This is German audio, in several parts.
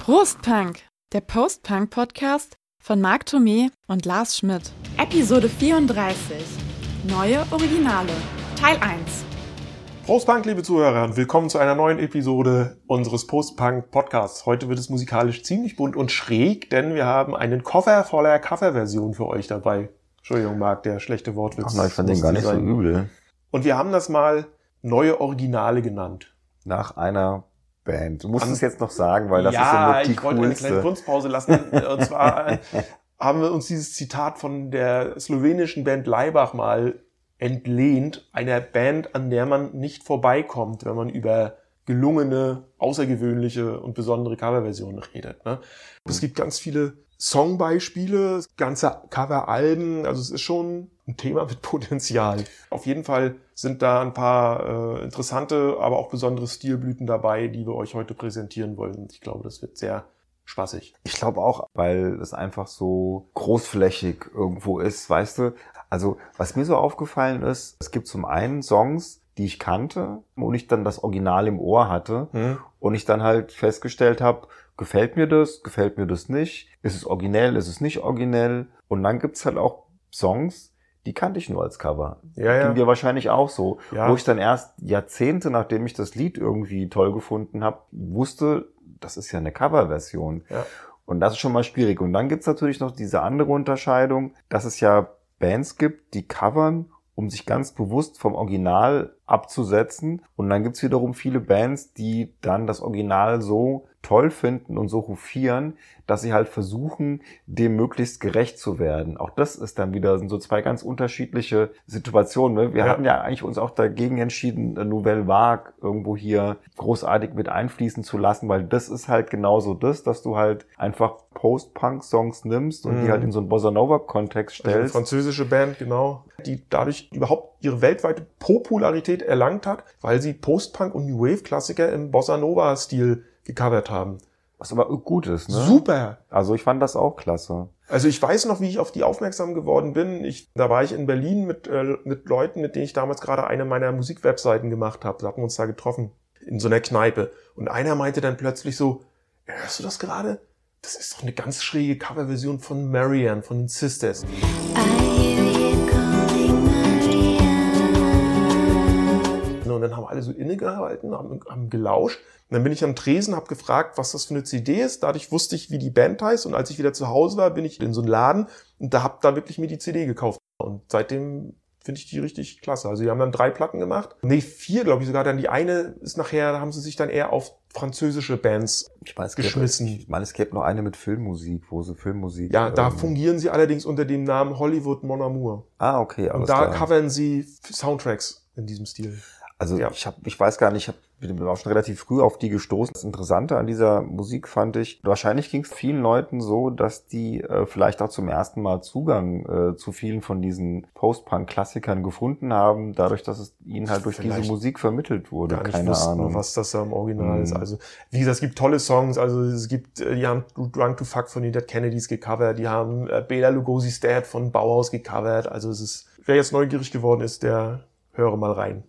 Prostpunk, der Post-Punk-Podcast von Marc Thomé und Lars Schmidt. Episode 34. Neue Originale. Teil 1. Postpunk, liebe Zuhörer, und willkommen zu einer neuen Episode unseres Postpunk-Podcasts. Heute wird es musikalisch ziemlich bunt und schräg, denn wir haben einen Koffer voller Coverversion für euch dabei. Entschuldigung, Marc, der schlechte Wortwitz. Ach nein, ich fand den gar nicht sein. so übel. Und wir haben das mal neue Originale genannt. Nach einer Band. Du musst An es jetzt noch sagen, weil das ja, ist ja die ich wollte eine kleine Kunstpause lassen. Und zwar äh, haben wir uns dieses Zitat von der slowenischen Band Leibach mal entlehnt. Einer Band, an der man nicht vorbeikommt, wenn man über gelungene, außergewöhnliche und besondere Coverversionen redet. Ne? Es gibt ganz viele Songbeispiele, ganze Coveralben. Also es ist schon ein Thema mit Potenzial. Auf jeden Fall sind da ein paar äh, interessante, aber auch besondere Stilblüten dabei, die wir euch heute präsentieren wollen. Ich glaube, das wird sehr spaßig. Ich glaube auch, weil es einfach so großflächig irgendwo ist, weißt du. Also was mir so aufgefallen ist, es gibt zum einen Songs, die ich kannte und ich dann das Original im Ohr hatte hm. und ich dann halt festgestellt habe, gefällt mir das, gefällt mir das nicht, ist es originell, ist es nicht originell und dann gibt's halt auch Songs, die kannte ich nur als Cover. Ja, ja. Ging dir wahrscheinlich auch so. Ja. Wo ich dann erst Jahrzehnte, nachdem ich das Lied irgendwie toll gefunden habe, wusste, das ist ja eine Coverversion. Ja. Und das ist schon mal schwierig. Und dann gibt's natürlich noch diese andere Unterscheidung, dass es ja Bands gibt, die covern, um sich ganz bewusst vom Original abzusetzen. Und dann gibt's wiederum viele Bands, die dann das Original so toll finden und so rufieren, dass sie halt versuchen, dem möglichst gerecht zu werden. Auch das ist dann wieder sind so zwei ganz unterschiedliche Situationen. Ne? Wir ja. hatten ja eigentlich uns auch dagegen entschieden, Nouvelle Vague irgendwo hier großartig mit einfließen zu lassen, weil das ist halt genauso das, dass du halt einfach Post-Punk-Songs nimmst und mhm. die halt in so einen Bossa Nova-Kontext stellst. Also eine französische Band, genau, die dadurch überhaupt ihre weltweite Popularität erlangt hat, weil sie Post-Punk und New Wave-Klassiker im Bossa Nova-Stil gecovert haben. Was aber gut ist, ne? Super! Also ich fand das auch klasse. Also ich weiß noch, wie ich auf die aufmerksam geworden bin. Ich, da war ich in Berlin mit, äh, mit Leuten, mit denen ich damals gerade eine meiner Musikwebseiten gemacht habe. Da hatten wir uns da getroffen. In so einer Kneipe. Und einer meinte dann plötzlich so, hörst du das gerade? Das ist doch eine ganz schräge Coverversion von Marianne, von den Sisters. Und dann haben alle so innegehalten, haben, haben gelauscht. Und dann bin ich am Tresen, habe gefragt, was das für eine CD ist. Dadurch wusste ich, wie die Band heißt. Und als ich wieder zu Hause war, bin ich in so einen Laden und da habe da wirklich mir die CD gekauft. Und seitdem finde ich die richtig klasse. Also die haben dann drei Platten gemacht. Nee, vier, glaube ich sogar. Dann die eine ist nachher, da haben sie sich dann eher auf französische Bands ich meine, geschmissen. Gäbe, ich meine, es gäbe noch eine mit Filmmusik, wo sie Filmmusik. Ja, da ähm, fungieren sie allerdings unter dem Namen Hollywood Mon Amour. Ah, okay. Alles Und da klar. covern sie Soundtracks in diesem Stil. Also ja. ich habe, ich weiß gar nicht, ich hab, bin auch schon relativ früh auf die gestoßen. Das Interessante an dieser Musik fand ich, wahrscheinlich ging es vielen Leuten so, dass die äh, vielleicht auch zum ersten Mal Zugang äh, zu vielen von diesen Post-Punk-Klassikern gefunden haben, dadurch, dass es ihnen halt durch vielleicht diese Musik vermittelt wurde. Gar nicht Keine Ahnung, was das da im Original mhm. ist. Also wie gesagt, es gibt tolle Songs. Also es gibt, äh, die haben Drunk to Fuck von den Dead Kennedys gecovert, die haben äh, Bela Lugosi's Dad von Bauhaus gecovert. Also es ist, wer jetzt neugierig geworden ist, der höre mal rein.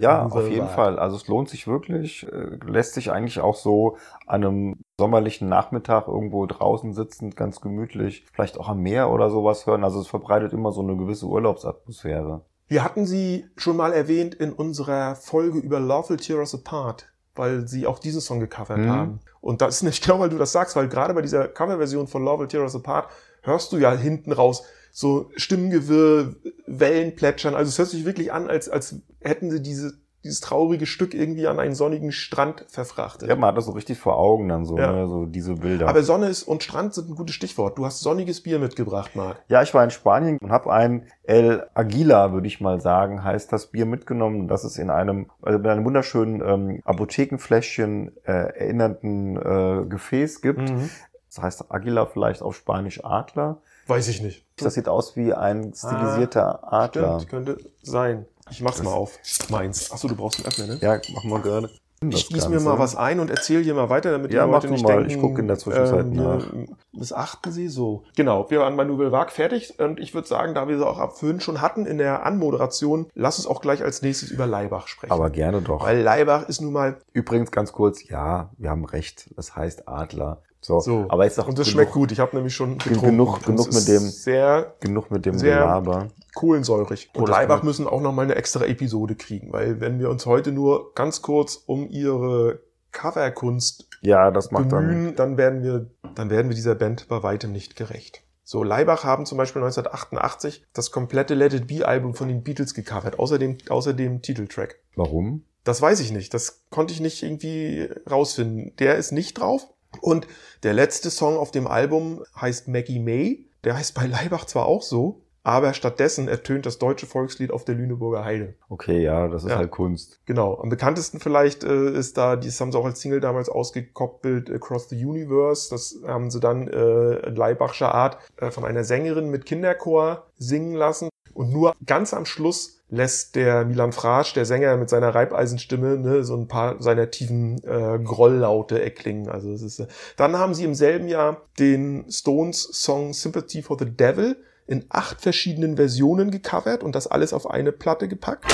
ja, auf jeden Fall. Also es lohnt sich wirklich. Äh, lässt sich eigentlich auch so an einem sommerlichen Nachmittag irgendwo draußen sitzend ganz gemütlich, vielleicht auch am Meer oder sowas hören. Also es verbreitet immer so eine gewisse Urlaubsatmosphäre. Wir hatten sie schon mal erwähnt in unserer Folge über Love Will Tear Us Apart, weil sie auch diesen Song gecovert mhm. haben. Und das ist nicht genau, weil du das sagst, weil gerade bei dieser Coverversion von Love Will Tear Us Apart hörst du ja hinten raus, so Stimmengewirr, Wellen plätschern. Also es hört sich wirklich an, als, als hätten sie diese, dieses traurige Stück irgendwie an einen sonnigen Strand verfrachtet. Ja, man hat das so richtig vor Augen dann so, ja. ne, so diese Bilder. Aber Sonne ist und Strand sind ein gutes Stichwort. Du hast sonniges Bier mitgebracht, Marc. Ja, ich war in Spanien und habe ein El Aguila, würde ich mal sagen, heißt das Bier mitgenommen. Das ist in einem, also in einem wunderschönen ähm, Apothekenfläschchen äh, erinnernden äh, Gefäß gibt. Mhm. Das heißt Aguila vielleicht auf Spanisch Adler. Weiß ich nicht. Das sieht aus wie ein stilisierter ah, Adler. Stimmt, könnte sein. Ich mach's das mal auf. Meins. Achso, du brauchst einen Öffner, ne? Ja, mach mal gerade. Ich gieße mir mal was ein und erzähle hier mal weiter, damit Ja, die Leute nicht mal. denken, Ich guck in der Zwischenzeit ähm, nach. wir Missachten sie so. Genau, wir waren bei Nouvelle Vague fertig und ich würde sagen, da wir sie auch ab vorhin schon hatten in der Anmoderation, lass uns auch gleich als nächstes über Leibach sprechen. Aber gerne doch. Weil Leibach ist nun mal, Übrigens ganz kurz, ja, wir haben recht. Das heißt Adler. So, so, aber jetzt auch und das genug, schmeckt gut. Ich habe nämlich schon getrunken. genug- Und genug mit ist dem- Sehr genug mit dem Sehr- Gelaber. kohlensäurig. Und das Leibach müssen auch noch mal eine extra Episode kriegen, weil wenn wir uns heute nur ganz kurz um ihre Coverkunst Ja, das macht dann. bemühen, dann werden wir, dann werden wir dieser Band bei weitem nicht gerecht. So, Leibach haben zum Beispiel 1988 das komplette Let It Be Album von den Beatles gecovert, außer dem, außer dem Titeltrack. Warum? Das weiß ich nicht. Das konnte ich nicht irgendwie rausfinden. Der ist nicht drauf. Und der letzte Song auf dem Album heißt Maggie May. Der heißt bei Leibach zwar auch so, aber stattdessen ertönt das deutsche Volkslied auf der Lüneburger Heide. Okay, ja, das ist Ja. halt Kunst. Genau. Am bekanntesten vielleicht äh, ist da, das haben sie auch als Single damals ausgekoppelt, Across the Universe. Das haben sie dann äh, in Leibachscher Art äh, von einer Sängerin mit Kinderchor singen lassen. Und nur ganz am Schluss lässt der Milan Frasch, der Sänger mit seiner Reibeisenstimme, ne, so ein paar seiner tiefen äh, Grolllaute erklingen. Also es ist, äh, dann haben sie im selben Jahr den Stones Song Sympathy for the Devil in acht verschiedenen Versionen gecovert und das alles auf eine Platte gepackt.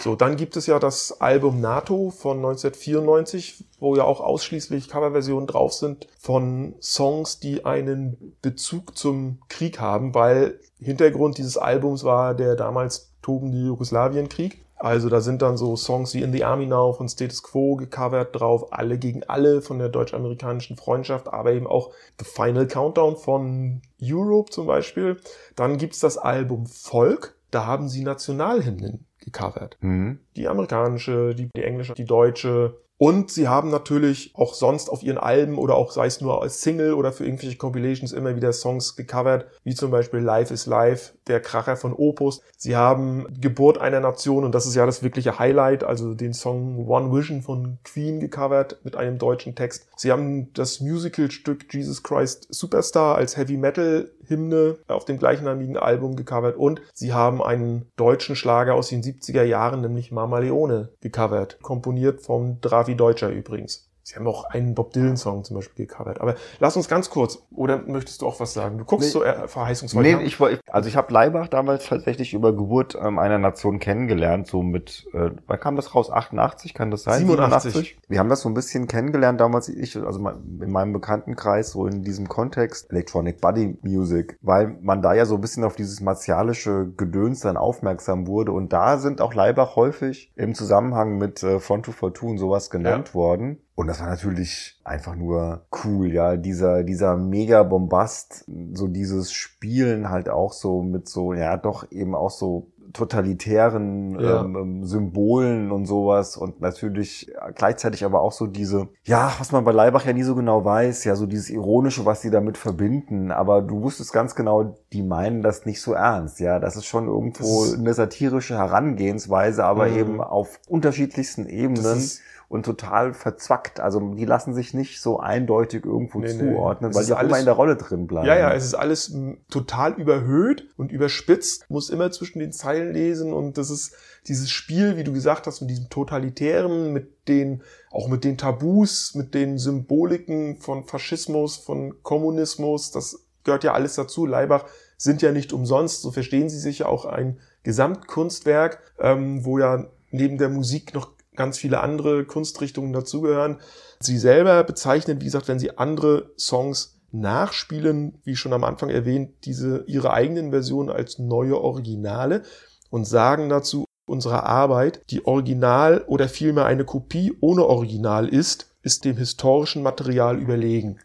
So, dann gibt es ja das Album NATO von 1994, wo ja auch ausschließlich Coverversionen drauf sind von Songs, die einen Bezug zum Krieg haben, weil Hintergrund dieses Albums war der damals tobende Jugoslawienkrieg. Also da sind dann so Songs wie In the Army Now von Status Quo gecovert drauf, Alle gegen alle von der deutsch-amerikanischen Freundschaft, aber eben auch The Final Countdown von Europe zum Beispiel. Dann gibt's das Album Volk, da haben sie Nationalhymnen gecovert. Hm? Die amerikanische, die, die englische, die deutsche. Und sie haben natürlich auch sonst auf ihren Alben oder auch sei es nur als Single oder für irgendwelche Compilations immer wieder Songs gecovert, wie zum Beispiel Life is Life, der Kracher von Opus. Sie haben Geburt einer Nation und das ist ja das wirkliche Highlight, also den Song One Vision von Queen gecovert mit einem deutschen Text. Sie haben das Musicalstück Jesus Christ Superstar als Heavy Metal Hymne auf dem gleichnamigen Album gecovert und sie haben einen deutschen Schlager aus den 70er Jahren, nämlich Mama Leone, gecovert. Komponiert vom Dravi Deutscher übrigens. Sie haben auch einen Bob Dylan-Song zum Beispiel gecovert. Aber lass uns ganz kurz, oder möchtest du auch was sagen? Du guckst Nee. so eher verheißungsvoll. Nee, ja? ich wollte, also ich habe Leibach damals tatsächlich über Geburt ähm, einer Nation kennengelernt, so mit, äh, wann kam das raus? 88, kann das sein? 87. Wir haben das so ein bisschen kennengelernt damals, ich, also in meinem Bekanntenkreis, so in diesem Kontext Electronic Body Music, weil man da ja so ein bisschen auf dieses martialische Gedöns dann aufmerksam wurde und da sind auch Leibach häufig im Zusammenhang mit äh, Front to Fortune sowas genannt worden. Und das war natürlich einfach nur cool, ja. Dieser, dieser mega Bombast, so dieses Spielen halt auch so mit so, ja, doch eben auch so totalitären Ja. ähm, ähm, Symbolen und sowas und natürlich gleichzeitig aber auch so diese, ja, was man bei Leibach ja nie so genau weiß, ja, so dieses Ironische, was sie damit verbinden, aber du wusstest ganz genau, die meinen das nicht so ernst, ja, das ist schon irgendwo Das eine satirische Herangehensweise, aber Mhm. eben auf unterschiedlichsten Ebenen und total verzwackt. Also die lassen sich nicht so eindeutig irgendwo Nee, nee. zuordnen, Es weil die auch immer alles- in der Rolle drin bleiben. Ja, ja, es ist alles total überhöht und überspitzt, muss immer zwischen den Zeilen lesen und das ist dieses Spiel, wie du gesagt hast, mit diesem Totalitären, mit den, auch mit den Tabus, mit den Symboliken von Faschismus, von Kommunismus, das gehört ja alles dazu. Leibach sind ja nicht umsonst, so verstehen sie sich ja auch ein Gesamtkunstwerk, ähm, wo ja neben der Musik noch ganz viele andere Kunstrichtungen dazugehören. Sie selber bezeichnen, wie gesagt, wenn sie andere Songs nachspielen, wie schon am Anfang erwähnt, diese ihre eigenen Versionen als neue Originale und sagen dazu, unsere Arbeit, die Original oder vielmehr eine Kopie ohne Original ist, ist dem historischen Material überlegen.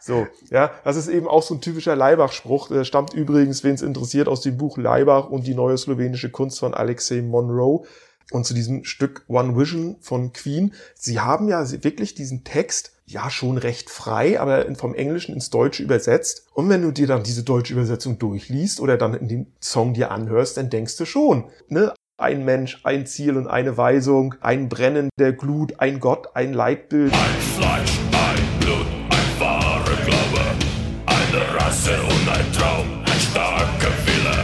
So, ja, das ist eben auch so ein typischer Leibach-Spruch. Der stammt übrigens, wen es interessiert, aus dem Buch Leibach und die neue slowenische Kunst von Alexei Monroe. Und zu diesem Stück One Vision von Queen. Sie haben ja wirklich diesen Text ja schon recht frei, aber vom Englischen ins Deutsche übersetzt. Und wenn du dir dann diese deutsche Übersetzung durchliest oder dann in dem Song dir anhörst, dann denkst du schon, ne? Ein Mensch, ein Ziel und eine Weisung, ein Brennen der Glut, ein Gott, ein Leitbild. Ein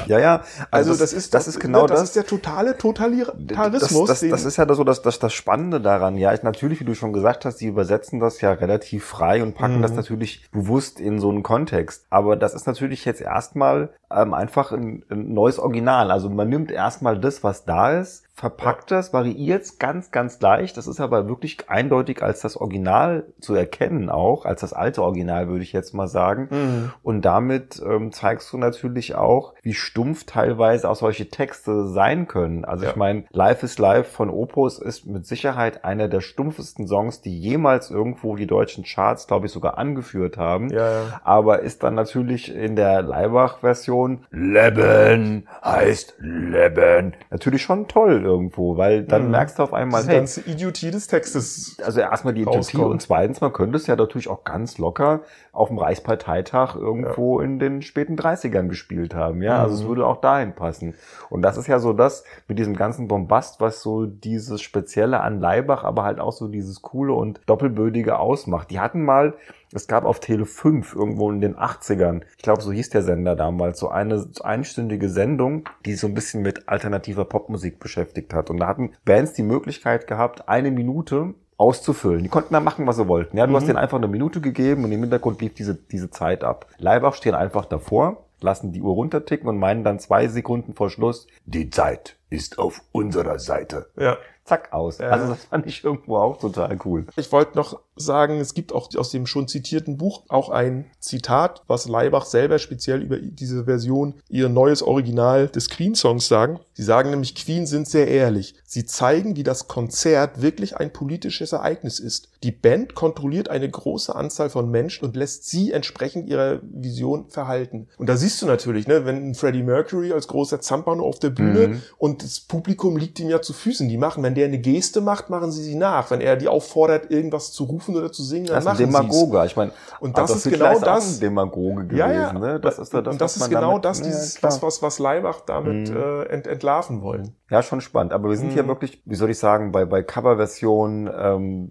Ja, ja. Also, das, ist das ist genau das. das. ist der totale das, Totalitarismus. das, den- das ist ja so das, das, das Spannende daran. Ja, ich, natürlich, wie du schon gesagt hast, die übersetzen das ja relativ frei und packen Mhm. das natürlich bewusst in so einen Kontext. Aber das ist natürlich jetzt erstmal ähm, einfach ein, ein neues Original. Also man nimmt erstmal das, was da ist, verpackt das, variiert es ganz, ganz leicht. Das ist aber wirklich eindeutig als das Original zu erkennen auch, als das alte Original, würde ich jetzt mal sagen. Mhm. Und damit ähm, zeigst du natürlich auch, wie stumpf teilweise auch solche Texte sein können. Also Ja. ich meine, Life is Life von Opus ist mit Sicherheit einer der stumpfesten Songs, die jemals irgendwo die deutschen Charts, glaube ich, sogar angeführt haben. Ja, ja. Aber ist dann natürlich in der Leibach-Version Leben heißt Leben. Natürlich schon toll irgendwo, weil dann Mhm. merkst du auf einmal, Diese hey, ganze Idiotie des Textes. also erstmal die Idiotie rauskommt. und zweitens, man könnte es ja natürlich auch ganz locker auf dem Reichsparteitag irgendwo in den späten 30ern gespielt haben. Ja, also es Mhm. würde auch dahin passen. Und das ist ja so das mit diesem ganzen Bombast, was so dieses Spezielle an Leibach, aber halt auch so dieses Coole und Doppelbödige ausmacht. Die hatten mal, es gab auf Tele 5 irgendwo in den 80ern, ich glaube, so hieß der Sender damals, so eine einstündige Sendung, die so ein bisschen mit alternativer Popmusik beschäftigt hat. Und da hatten Bands die Möglichkeit gehabt, eine Minute auszufüllen. Die konnten da machen, was sie wollten. Ja, du Mhm. hast denen einfach eine Minute gegeben und im Hintergrund lief diese, diese Zeit ab. Leibach stehen einfach davor, lassen die Uhr runterticken und meinen dann zwei Sekunden vor Schluss, Die Zeit ist auf unserer Seite. Ja. zack, aus. Ja. Also das fand ich irgendwo auch total cool. Ich wollte noch sagen, es gibt auch aus dem schon zitierten Buch auch ein Zitat, was Leibach selber speziell über diese Version, ihr neues Original des Queen-Songs sagen. Sie sagen nämlich, Queen sind sehr ehrlich. Sie zeigen, wie das Konzert wirklich ein politisches Ereignis ist. Die Band kontrolliert eine große Anzahl von Menschen und lässt sie entsprechend ihrer Vision verhalten. Und da siehst du natürlich, ne, wenn Freddie Mercury als großer Zampano auf der Bühne Mhm. und das Publikum liegt ihm ja zu Füßen. Die machen, wenn der eine Geste macht, machen sie sie nach. Wenn er die auffordert, irgendwas zu rufen oder zu singen, dann Das machen sie Demagoge. Ich meine, Und das ist genau das- Demagoge gewesen. Ja, ja. Ne? Das ist doch das, und das was ist genau damit, das, dieses, klar. was, was, was Leibach damit Mhm. äh, ent, entlarven wollen. Ja, schon spannend. Aber wir sind hier Mhm. wirklich, wie soll ich sagen, bei, bei Coverversion ähm,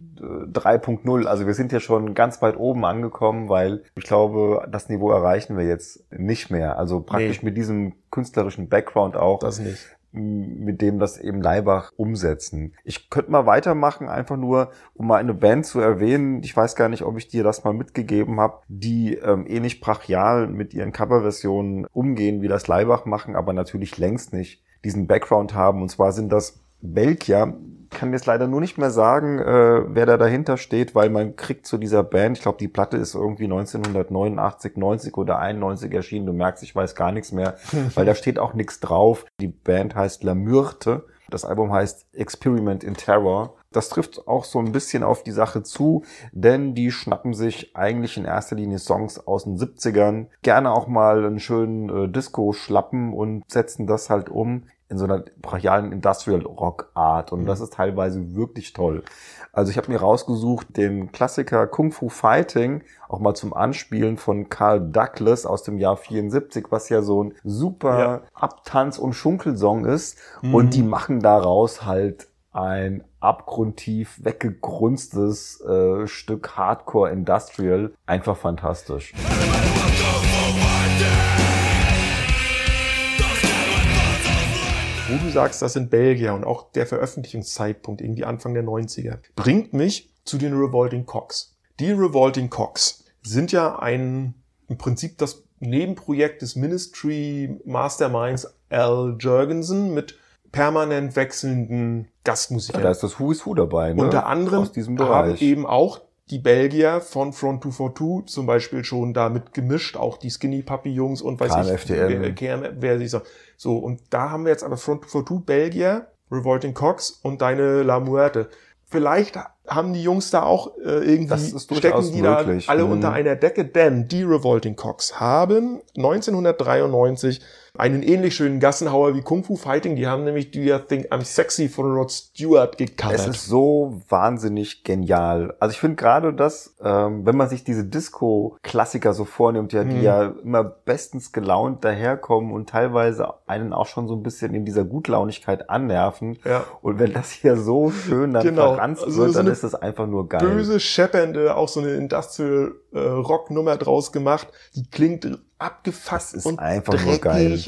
3.0. Also wir sind hier schon ganz weit oben angekommen, weil ich glaube, das Niveau erreichen wir jetzt nicht mehr. Also praktisch mit diesem künstlerischen Background auch, Das nicht. Mit dem das eben Leibach umsetzen. Ich könnte mal weitermachen, einfach nur, um mal eine Band zu erwähnen. Ich weiß gar nicht, ob ich dir das mal mitgegeben habe, die ähm, ähnlich brachial mit ihren Coverversionen umgehen, wie das Leibach machen, aber natürlich längst nicht diesen Background haben. Und zwar sind das Belgier. Ich kann jetzt leider nur nicht mehr sagen, äh, wer da dahinter steht, weil man kriegt zu dieser Band, ich glaube, die Platte ist irgendwie 1989, 90 oder 91 erschienen. Du merkst, ich weiß gar nichts mehr, weil da steht auch nichts drauf. Die Band heißt La Myrte. Das Album heißt Experiment in Terror. Das trifft auch so ein bisschen auf die Sache zu, denn die schnappen sich eigentlich in erster Linie Songs aus den 70ern, gerne auch mal einen schönen äh, Disco-Schlappen und setzen das halt um in so einer brachialen Industrial Rock Art und das ist teilweise wirklich toll. Also ich habe mir rausgesucht den Klassiker Kung Fu Fighting auch mal zum Anspielen von Carl Douglas aus dem Jahr 74, was ja so ein super Ja. Abtanz- und Schunkelsong ist Mhm. und die machen daraus halt ein abgrundtief weggegrunstes äh, Stück Hardcore Industrial. Einfach fantastisch. Wo du sagst, das sind Belgier und auch der Veröffentlichungszeitpunkt, irgendwie Anfang der 90er, bringt mich zu den Revolting Cocks. Die Revolting Cocks sind ja ein, im Prinzip das Nebenprojekt des Ministry Masterminds Al Jurgensen mit permanent wechselnden Gastmusikern. Da ist das Who is Who dabei, ne? Unter anderem aus diesem haben Bereich. eben auch die Belgier von Front 242 zum Beispiel schon da mitgemischt, auch die Skinny Puppy Jungs und weiß KMFDM. ich, wer, KM, wer sich so. So, und da haben wir jetzt aber Front 242 Belgier, Revolting Cox und deine La Muerte. Vielleicht haben die Jungs da auch äh, irgendwie, stecken die möglich. da alle Mhm. unter einer Decke, denn die Revolting Cox haben 1993 einen ähnlich schönen Gassenhauer wie Kung Fu Fighting. Die haben nämlich Do You Think I'm Sexy von Rod Stewart gecovert. Es ist so wahnsinnig genial. Also ich finde gerade das, ähm, wenn man sich diese Disco-Klassiker so vornimmt, ja, die Mhm. ja immer bestens gelaunt daherkommen und teilweise einen auch schon so ein bisschen in dieser Gutlaunigkeit annerven. Ja. Und wenn das hier so schön dann Genau. verranzt Also wird, so dann ist das einfach nur geil. böse, scheppernde, auch so eine Industrial äh, draus gemacht. Die klingt abgefasst ist und einfach nur geil.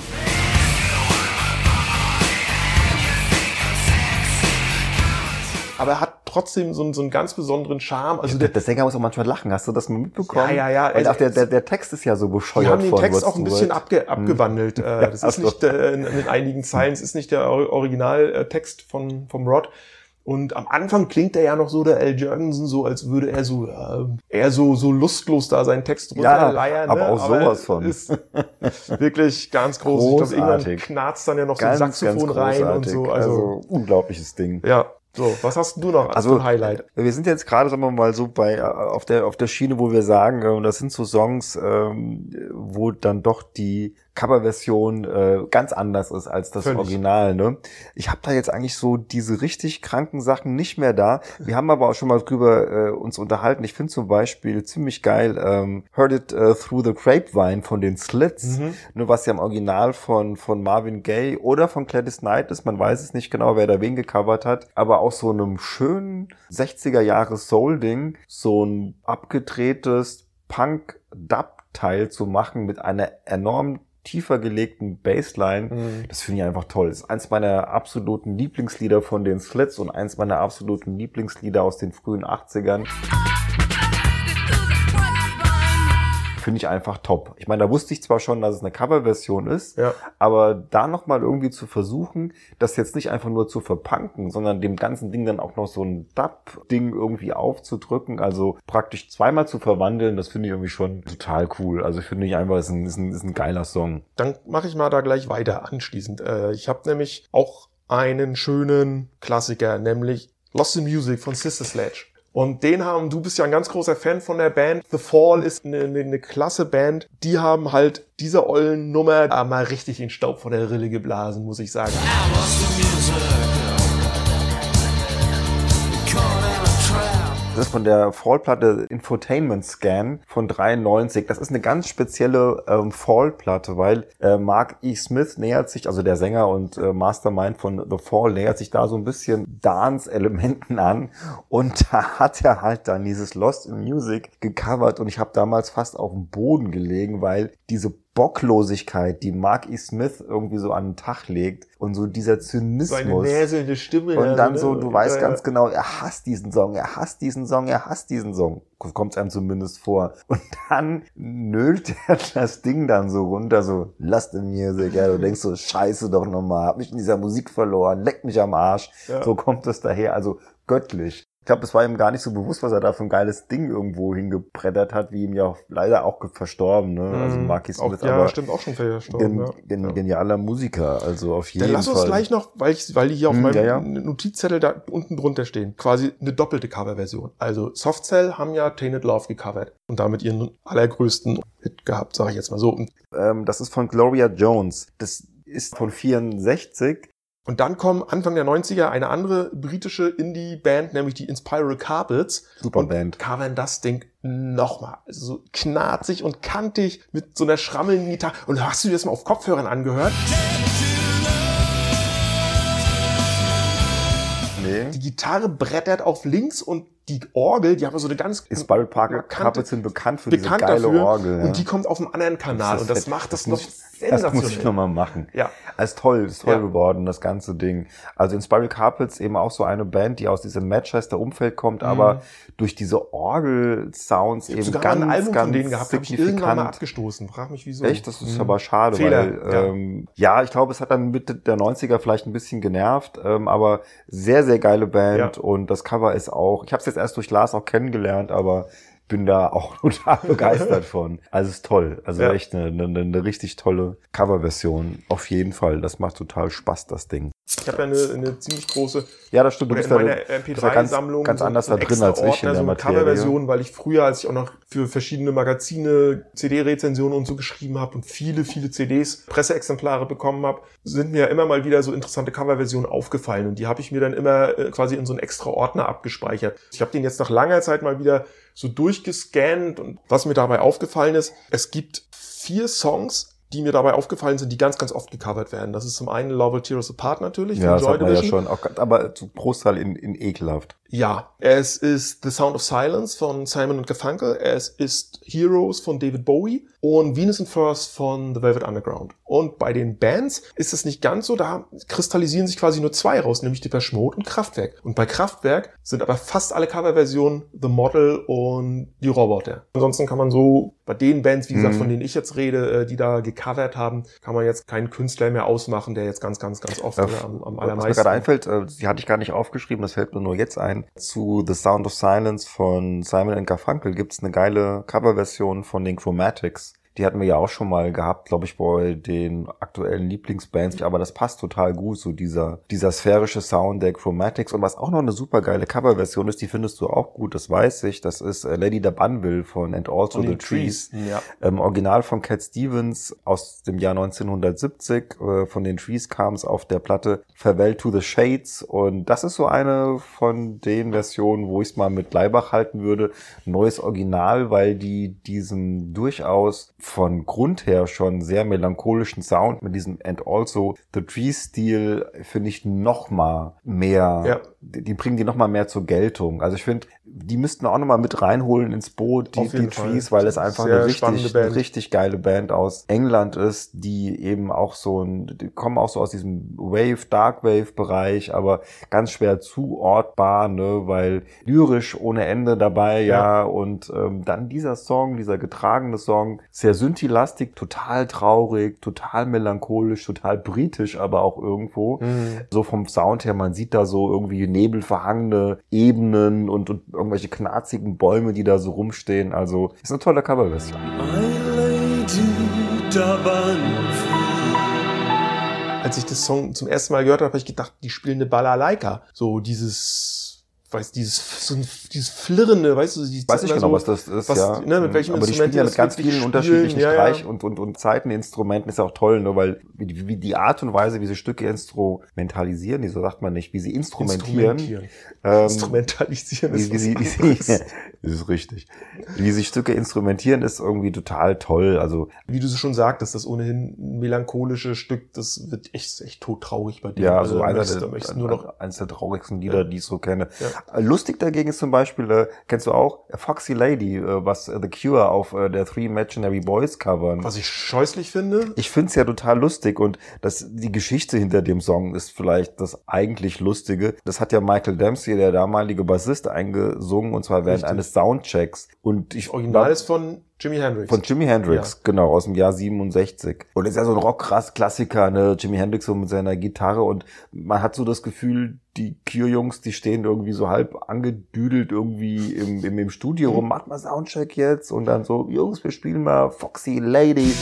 Aber er hat trotzdem so einen, so einen ganz besonderen Charme. Also ja, der, der, Sänger muss auch manchmal lachen. Hast du das mal mitbekommen? Ja, ja, ja. Weil also auch der, der, der Text ist ja so bescheuert. Wir haben den Text auch ein bisschen abge, mhm. abgewandelt. Hm. das ist nicht, äh, in, in, einigen Zeilen, es ist nicht der Originaltext äh, von, vom Rod, und am Anfang klingt er ja noch so, der Al Jurgensen, so als würde er so äh, eher so so lustlos da seinen Text Ja, runterleiern. aber ne? auch sowas von. Ist wirklich ganz groß. Ich glaube, irgendwann Großartig. knarzt dann ja noch Ganz, so ein Saxophon rein und großartig. so. Also, unglaubliches Ding. ja. So, was hast du noch als Also- Highlight? Wir sind jetzt gerade, sagen wir mal, so bei äh, auf der auf der Schiene, wo wir sagen, äh, das sind so Songs, ähm, wo dann doch die Coverversion äh, ganz anders ist als das Völlig. Original. Ne? Ich habe da jetzt eigentlich so diese richtig kranken Sachen nicht mehr da. Wir haben aber auch schon mal drüber äh, uns unterhalten. Ich finde zum Beispiel ziemlich geil ähm, Heard It äh, Through the Grapevine von den Slits, Mhm. ne, was ja im Original von von Marvin Gaye oder von Gladys Knight ist. Man weiß es nicht genau, wer da wen gecovert hat, aber auch so einem schönen 60er Jahre Soul-Ding, so ein abgedrehtes Punk-Dub-Teil zu machen mit einer enorm tiefer gelegten Bassline. Mhm. Das finde ich einfach toll. Das ist eins meiner absoluten Lieblingslieder von den Slits und eins meiner absoluten Lieblingslieder aus den frühen 80ern. Finde ich einfach top. Ich meine, da wusste ich zwar schon, dass es eine Coverversion ist, Ja. aber da nochmal irgendwie zu versuchen, das jetzt nicht einfach nur zu verpunken, sondern dem ganzen Ding dann auch noch so ein Dub-Ding irgendwie aufzudrücken, also praktisch zweimal zu verwandeln, das finde ich irgendwie schon total cool. Also finde ich einfach, ist ein, ist ein, ist ein geiler Song. Dann mache ich mal da gleich weiter anschließend. Äh, ich habe nämlich auch einen schönen Klassiker, nämlich Lost in Music von Sister Sledge. Und den haben, du bist ja ein ganz großer Fan von der Band. The Fall ist eine, eine, eine klasse Band. Die haben halt dieser ollen Nummer äh, mal richtig den Staub von der Rille geblasen, muss ich sagen. Das ist von der Fall-Platte Infotainment Scan von 93. Das ist eine ganz spezielle ähm, Fall-Platte, weil äh, Mark E. Smith nähert sich, also der Sänger und äh, Mastermind von The Fall, nähert sich da so ein bisschen Dance-Elementen an. Und da hat er halt dann dieses Lost in Music gecovert und ich habe damals fast auf dem Boden gelegen, weil diese Bocklosigkeit, die Mark E. Smith irgendwie so an den Tag legt und so dieser Zynismus. Seine näselnde Stimme. Und dann ne? so, du weißt Ja, ganz genau, er hasst diesen Song, er hasst diesen Song, er hasst diesen Song. Kommt einem zumindest vor. Und dann nölt er das Ding dann so runter, so, lass den Music, ja, du denkst so, scheiße doch nochmal, hab mich in dieser Musik verloren, leck mich am Arsch. Ja. So kommt es daher, also göttlich. Ich glaube, es war ihm gar nicht so bewusst, was er da für ein geiles Ding irgendwo hingebrettert hat, wie ihm ja auch leider auch verstorben, ne? Also Mhm. Marky Auch, Smith, ja, aber stimmt, auch schon verstorben. gen, gen, Ja. genialer Musiker, also auf jeden Dann lass Fall. uns gleich noch, weil ich, weil die hier auf Hm, meinem ja, ja. Notizzettel da unten drunter stehen, quasi eine doppelte Coverversion. Also Softcell haben ja Tainted Love gecovert und damit ihren allergrößten Hit gehabt, sage ich jetzt mal so. Ähm, das ist von Gloria Jones. Das ist von 64. und dann kommen Anfang der 90er eine andere britische Indie-Band, nämlich die Inspiral Carpets. Super und Band. covern das Ding nochmal. Also so knarzig und kantig mit so einer schrammelnden Gitarre. Und hast du dir das mal auf Kopfhörern angehört? Nee. Die Gitarre brettert auf links und die Orgel, die haben so eine ganz Spiral Park sind bekannt für bekannt diese geile dafür Orgel. Ja. und die kommt auf einem anderen Kanal und das fett. macht das, muss noch ich- Das muss ich sensationell. nochmal machen. Ja. Das ist toll, ist toll Ja. geworden, das ganze Ding. Also in Spiral Carpets eben auch so eine Band, die aus diesem Manchester-Umfeld kommt, aber durch diese Orgel-Sounds Ich eben sogar ganz, ein Album ganz von denen gehabt, habe ich irgendwann mal abgestoßen. Frag mich wieso. Echt? Das ist Mhm. aber schade, Fehler, weil ja. ähm, ja, ich glaube, es hat dann Mitte der 90er vielleicht ein bisschen genervt, ähm, aber sehr, sehr geile Band Ja. und das Cover ist auch, ich habe es jetzt erst durch Lars auch kennengelernt, aber bin da auch total begeistert von. Also ist toll. Also Ja. echt eine, eine, eine richtig tolle Coverversion. Auf jeden Fall. Das macht total Spaß, das Ding. Ich habe ja eine, eine ziemlich große Ja, das stimmt. Du bist in meiner bist da ganz, MP3-Sammlung ganz anders da drin extra als ich in der so eine. Coverversion, weil ich früher, als ich auch noch für verschiedene Magazine CD-Rezensionen und so geschrieben habe und viele, viele CDs, Presseexemplare bekommen habe, sind mir immer mal wieder so interessante Coverversionen aufgefallen und die habe ich mir dann immer äh, quasi in so einen extra Ordner abgespeichert. Ich habe den jetzt nach langer Zeit mal wieder so durchgescannt und was mir dabei aufgefallen ist, es gibt vier Songs, die mir dabei aufgefallen sind, die ganz, ganz oft gecovert werden. Das ist zum einen Love Will Tear Us Apart natürlich, Ja, das Joy hat man ja Division. schon. Auch, aber zu Großteil in, in ekelhaft. Ja, es ist The Sound of Silence von Simon und Garfunkel, es ist Heroes von David Bowie und Venus and First von The Velvet Underground. Und bei den Bands ist es nicht ganz so, da kristallisieren sich quasi nur zwei raus, nämlich Depeche Mode und Kraftwerk. Und bei Kraftwerk sind aber fast alle Coverversionen The Model und die Roboter. Ansonsten kann man so bei den Bands, wie gesagt, Mhm. von denen ich jetzt rede, äh, die da gecovert haben, kann man jetzt keinen Künstler mehr ausmachen, der jetzt ganz, ganz, ganz oft Ja, oder am, am Was mir allermeisten. gerade einfällt, äh, die hatte ich gar nicht aufgeschrieben, das fällt mir nur jetzt ein. Zu The Sound of Silence von Simon Garfunkel gibt's eine geile Coverversion von den Chromatics. Die hatten wir ja auch schon mal gehabt, glaube ich, bei den aktuellen Lieblingsbands. Aber das passt total gut, so dieser, dieser sphärische Sound der Chromatics. Und was auch noch eine super geile Coverversion ist, die findest du auch gut, das weiß ich. Das ist äh, Lady the Bunville von And Also the den Trees. Ja. Ähm, Original von Cat Stevens aus dem Jahr 1970. Äh, von den Trees kam es auf der Platte Farewell to the Shades. Und das ist so eine von den Versionen, wo ich es mal mit Leibach halten würde. Neues Original, weil die diesem durchaus von Grund her schon sehr melancholischen Sound mit diesem And Also the Trees-Stil finde ich noch mal mehr, Ja. die, die bringen die noch mal mehr zur Geltung. Also ich finde, die müssten wir auch noch mal mit reinholen ins Boot, die, die. Trees, weil es einfach Sehr eine richtig, eine richtig geile Band aus England ist, die eben auch so ein, die kommen auch so aus diesem Wave, Dark Wave Bereich, aber ganz schwer zuortbar, ne, weil lyrisch ohne Ende dabei, ja, Ja. und ähm, dann dieser Song, dieser getragene Song, sehr synthilastik, total traurig, total melancholisch, total britisch, aber auch irgendwo. Mhm. So vom Sound her, man sieht da so irgendwie nebelverhangene Ebenen und, und irgendwelche knarzigen Bäume, die da so rumstehen. Also ist eine tolle Coverversion. Als ich das Song zum ersten Mal gehört habe, habe ich gedacht, die spielen eine Balalaika. So dieses, weiß dieses, so ein, dieses flirrende, weißt du, die Weiß ich immer genau, so, was das ist, was, ja. ne, mit welchem Aber die spielen ja mit ganz vielen spielen. unterschiedlichen Ja, ja. Streich- und, und, und Zeiteninstrumenten ist ja auch toll, ne, weil wie, wie die Art und Weise, wie sie Stücke instrumentalisieren, die so sagt man nicht, wie sie instrumentieren, Instrumentieren. ähm, Instrumentalisieren wie, ist wie, was sie, wie sie, das ist richtig. Wie sie Stücke instrumentieren, ist irgendwie total toll. Also Wie du so schon sagtest, das ohnehin melancholische Stück, das wird echt, echt todtraurig bei dir. Ja, so einer möchtest, der, nur noch, eines der traurigsten Lieder, Ja. die ich so kenne. Lustig dagegen ist zum Beispiel, äh, kennst du auch, Foxy Lady, äh, was äh, The Cure auf äh, der Three Imaginary Boys covern. was ich scheußlich finde. Ich find's ja total lustig und das, die Geschichte hinter dem Song ist vielleicht das eigentlich Lustige. Das hat ja Michael Dempsey, der damalige Bassist, eingesungen und zwar während Richtig. eines Soundchecks. Und ich Original glaub- ist von Jimi Hendrix. von Jimi Hendrix, genau, aus dem Jahr 67. Und ist ja so ein Rock-Klassiker, ne, Jimi Hendrix so mit seiner Gitarre und man hat so das Gefühl, die Cure-Jungs, die stehen irgendwie so halb angedüdelt irgendwie im, im, im Studio rum, macht mal Soundcheck jetzt und dann so, Jungs, wir spielen mal Foxy Lady.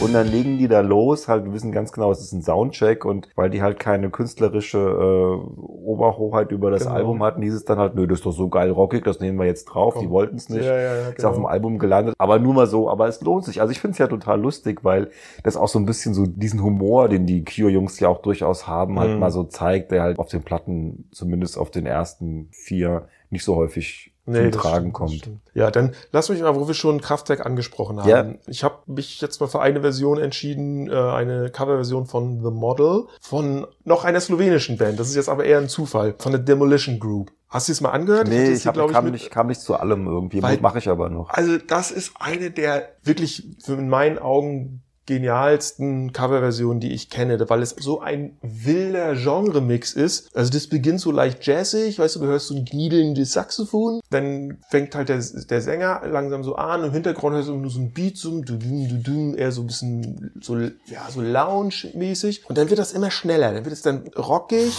Und dann legen die da los, halt, wir wissen ganz genau, es ist ein Soundcheck und weil die halt keine künstlerische äh, Oberhoheit über das Genau. Album hatten, hieß es dann halt, nö, das ist doch so geil rockig, das nehmen wir jetzt drauf, die Komm. wollten es nicht. Ja, ja, ja, Ist auf dem genau. Album gelandet, aber nur mal so, aber es lohnt sich. Also ich finde es ja total lustig, weil das auch so ein bisschen so diesen Humor, den die Cure-Jungs ja auch durchaus haben, halt Mhm. mal so zeigt, der halt auf den Platten, zumindest auf den ersten vier, nicht so häufig zum das Tragen stimmt, kommt. Ja, dann lass mich mal, wo wir schon Kraftwerk angesprochen haben. Ja. Ich habe mich jetzt mal für eine Version entschieden, äh, eine Coverversion von The Model von noch einer slowenischen Band. Das ist jetzt aber eher ein Zufall, von der Demolition Group. Hast du es mal angehört? Nee, ich, sie, hab, glaub kam, nicht, kam nicht zu allem irgendwie. Mache ich aber noch. Also das ist eine der wirklich für in meinen Augen genialsten Coverversionen, die ich kenne, weil es so ein wilder Genre-Mix ist. Also das beginnt so leicht jazzig, weißt du, du hörst so ein gniedelndes Saxophon, dann fängt halt der, der Sänger langsam so an, im Hintergrund hörst du nur so ein Beat, so ein eher so ein bisschen so, ja, so Lounge-mäßig und dann wird das immer schneller, dann wird es dann rockig.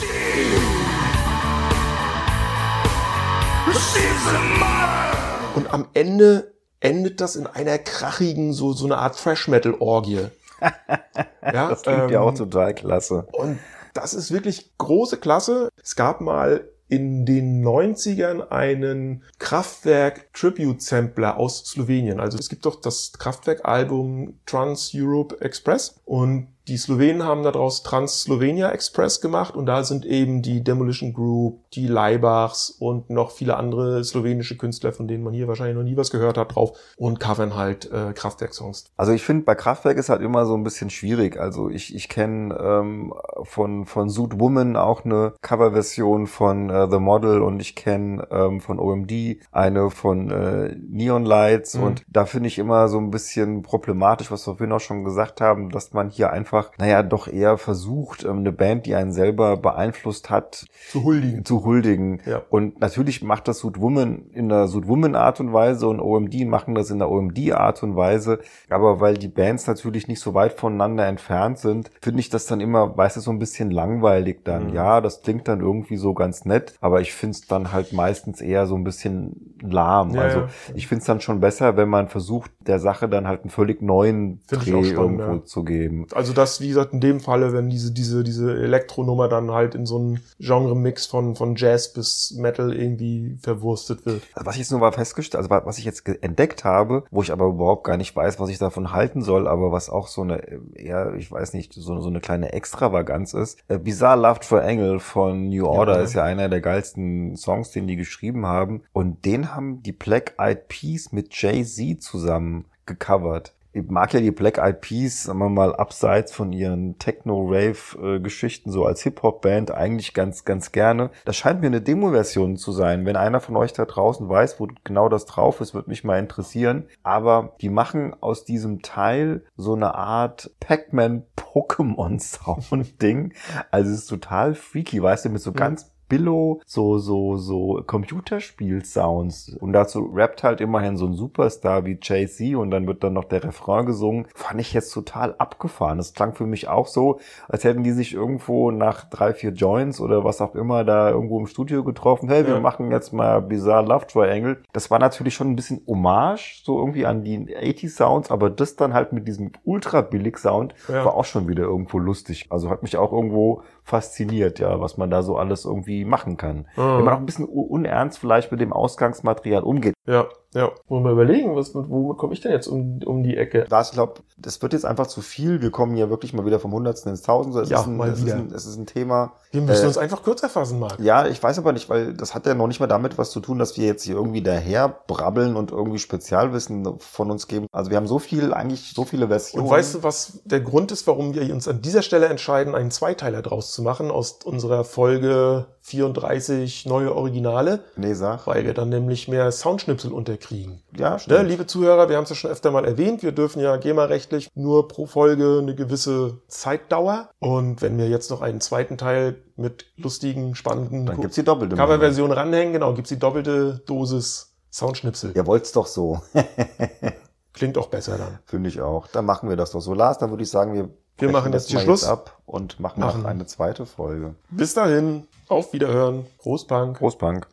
Und am Ende endet das in einer krachigen, so, so eine Art Thrash-Metal-Orgie. ja, Das klingt ja ähm, auch total klasse. Und das ist wirklich große Klasse. Es gab mal in den 90ern einen Kraftwerk-Tribute-Sampler aus Slowenien. Also es gibt doch das Kraftwerk-Album Trans Europe Express und die Slowenen haben daraus Trans-Slovenia Express gemacht und da sind eben die Demolition Group, die Leibachs und noch viele andere slowenische Künstler, von denen man hier wahrscheinlich noch nie was gehört hat, drauf und covern halt äh, Kraftwerk-Songs. Also ich finde, bei Kraftwerk ist halt immer so ein bisschen schwierig. Also ich, ich kenne ähm, von, von Suit Woman auch eine Coverversion von äh, The Model und ich kenne ähm, von OMD eine von äh, Neon Lights Mhm. und da finde ich immer so ein bisschen problematisch, was wir vorhin auch schon gesagt haben, dass man hier einfach, naja, doch eher versucht, ähm, eine Band, die einen selber beeinflusst hat, Zu huldigen. zu huldigen. Ja. Und natürlich macht das Suit Woman in der Suit Woman Art und Weise und OMD machen das in der OMD Art und Weise. Aber weil die Bands natürlich nicht so weit voneinander entfernt sind, finde ich das dann immer, weißt du, so ein bisschen langweilig dann. Mhm. Ja, das klingt dann irgendwie so ganz nett, aber ich finde es dann halt meistens eher so ein bisschen lahm. Ja, also ja. ich finde es dann schon besser, wenn man versucht, der Sache dann halt einen völlig neuen Find Dreh spannend, irgendwo zu geben. Also das, wie gesagt, in dem Falle, wenn diese, diese, diese Elektronummer dann halt in so einen Genre-Mix von, von Jazz bis Metal irgendwie verwurstet wird. Also was ich jetzt nur mal festgestellt, also wa- was ich jetzt entdeckt habe, wo ich aber überhaupt gar nicht weiß, was ich davon halten soll, aber was auch so eine, äh, eher, ich weiß nicht, so, so eine kleine Extravaganz ist. Äh, Bizarre Love Triangle von New Order Ja. ist ja einer der geilsten Songs, den die geschrieben haben. Und den haben die Black Eyed Peas mit Jay-Z zusammen gecovert. Ich mag ja die Black Eyed Peas, sagen wir mal, abseits von ihren Techno-Rave-Geschichten, so als Hip-Hop-Band eigentlich ganz, ganz gerne. Das scheint mir eine Demo-Version zu sein. Wenn einer von euch da draußen weiß, wo genau das drauf ist, würde mich mal interessieren. Aber die machen aus diesem Teil so eine Art Pac-Man-Pokémon-Sound-Ding. Also es ist total freaky, weißt du, mit so ganz Billo, so, so, so Computerspiel-Sounds. Und dazu rappt halt immerhin so ein Superstar wie Jay-Z und dann wird dann noch der Refrain gesungen. Fand ich jetzt total abgefahren. Das klang für mich auch so, als hätten die sich irgendwo nach drei, vier Joints oder was auch immer da irgendwo im Studio getroffen. Hey, wir Ja. machen jetzt mal Bizarre Love Triangle. Das war natürlich schon ein bisschen Hommage, so irgendwie an die 80 Sounds, aber das dann halt mit diesem ultra billig Sound Ja. war auch schon wieder irgendwo lustig. Also hat mich auch irgendwo fasziniert, ja, was man da so alles irgendwie machen kann. Ah. Wenn man auch ein bisschen unernst vielleicht mit dem Ausgangsmaterial umgeht. Ja, ja. Wollen wir überlegen, was, womit komme ich denn jetzt um, um die Ecke? Da ich glaube, das wird jetzt einfach zu viel. Wir kommen ja wirklich mal wieder vom Hundertsten ins Tausendste. Es, Ja, ist, ein, mal es, ist, wieder. ein, es ist ein Thema. Wir müssen Äh, uns einfach kürzer fassen, Marc. Ja, ich weiß aber nicht, weil das hat ja noch nicht mal damit was zu tun, dass wir jetzt hier irgendwie daher brabbeln und irgendwie Spezialwissen von uns geben. Also wir haben so viel, eigentlich so viele Versionen. Und weißt du, was der Grund ist, warum wir uns an dieser Stelle entscheiden, einen Zweiteiler draus zu machen aus unserer Folge 34 neue Originale? Nee, sag. Weil wir dann nämlich mehr Soundschnipsel unterkriegen. Ja, Ne, stimmt. liebe Zuhörer, wir haben es ja schon öfter mal erwähnt, wir dürfen ja GEMA-rechtlich nur pro Folge eine gewisse Zeitdauer. Und wenn wir jetzt noch einen zweiten Teil mit lustigen, spannenden Dann gibt's die doppelte. Coverversion ranhängen, genau, gibt's die doppelte Dosis Soundschnipsel. Ihr wollt's doch so. Klingt auch besser dann. Finde ich auch. Dann machen wir das doch so. Lars, dann würde ich sagen, wir, brechen machen jetzt hier Schluss. ab und machen, Machen. noch eine zweite Folge. Bis dahin, auf Wiederhören, Großpunk. Großpunk.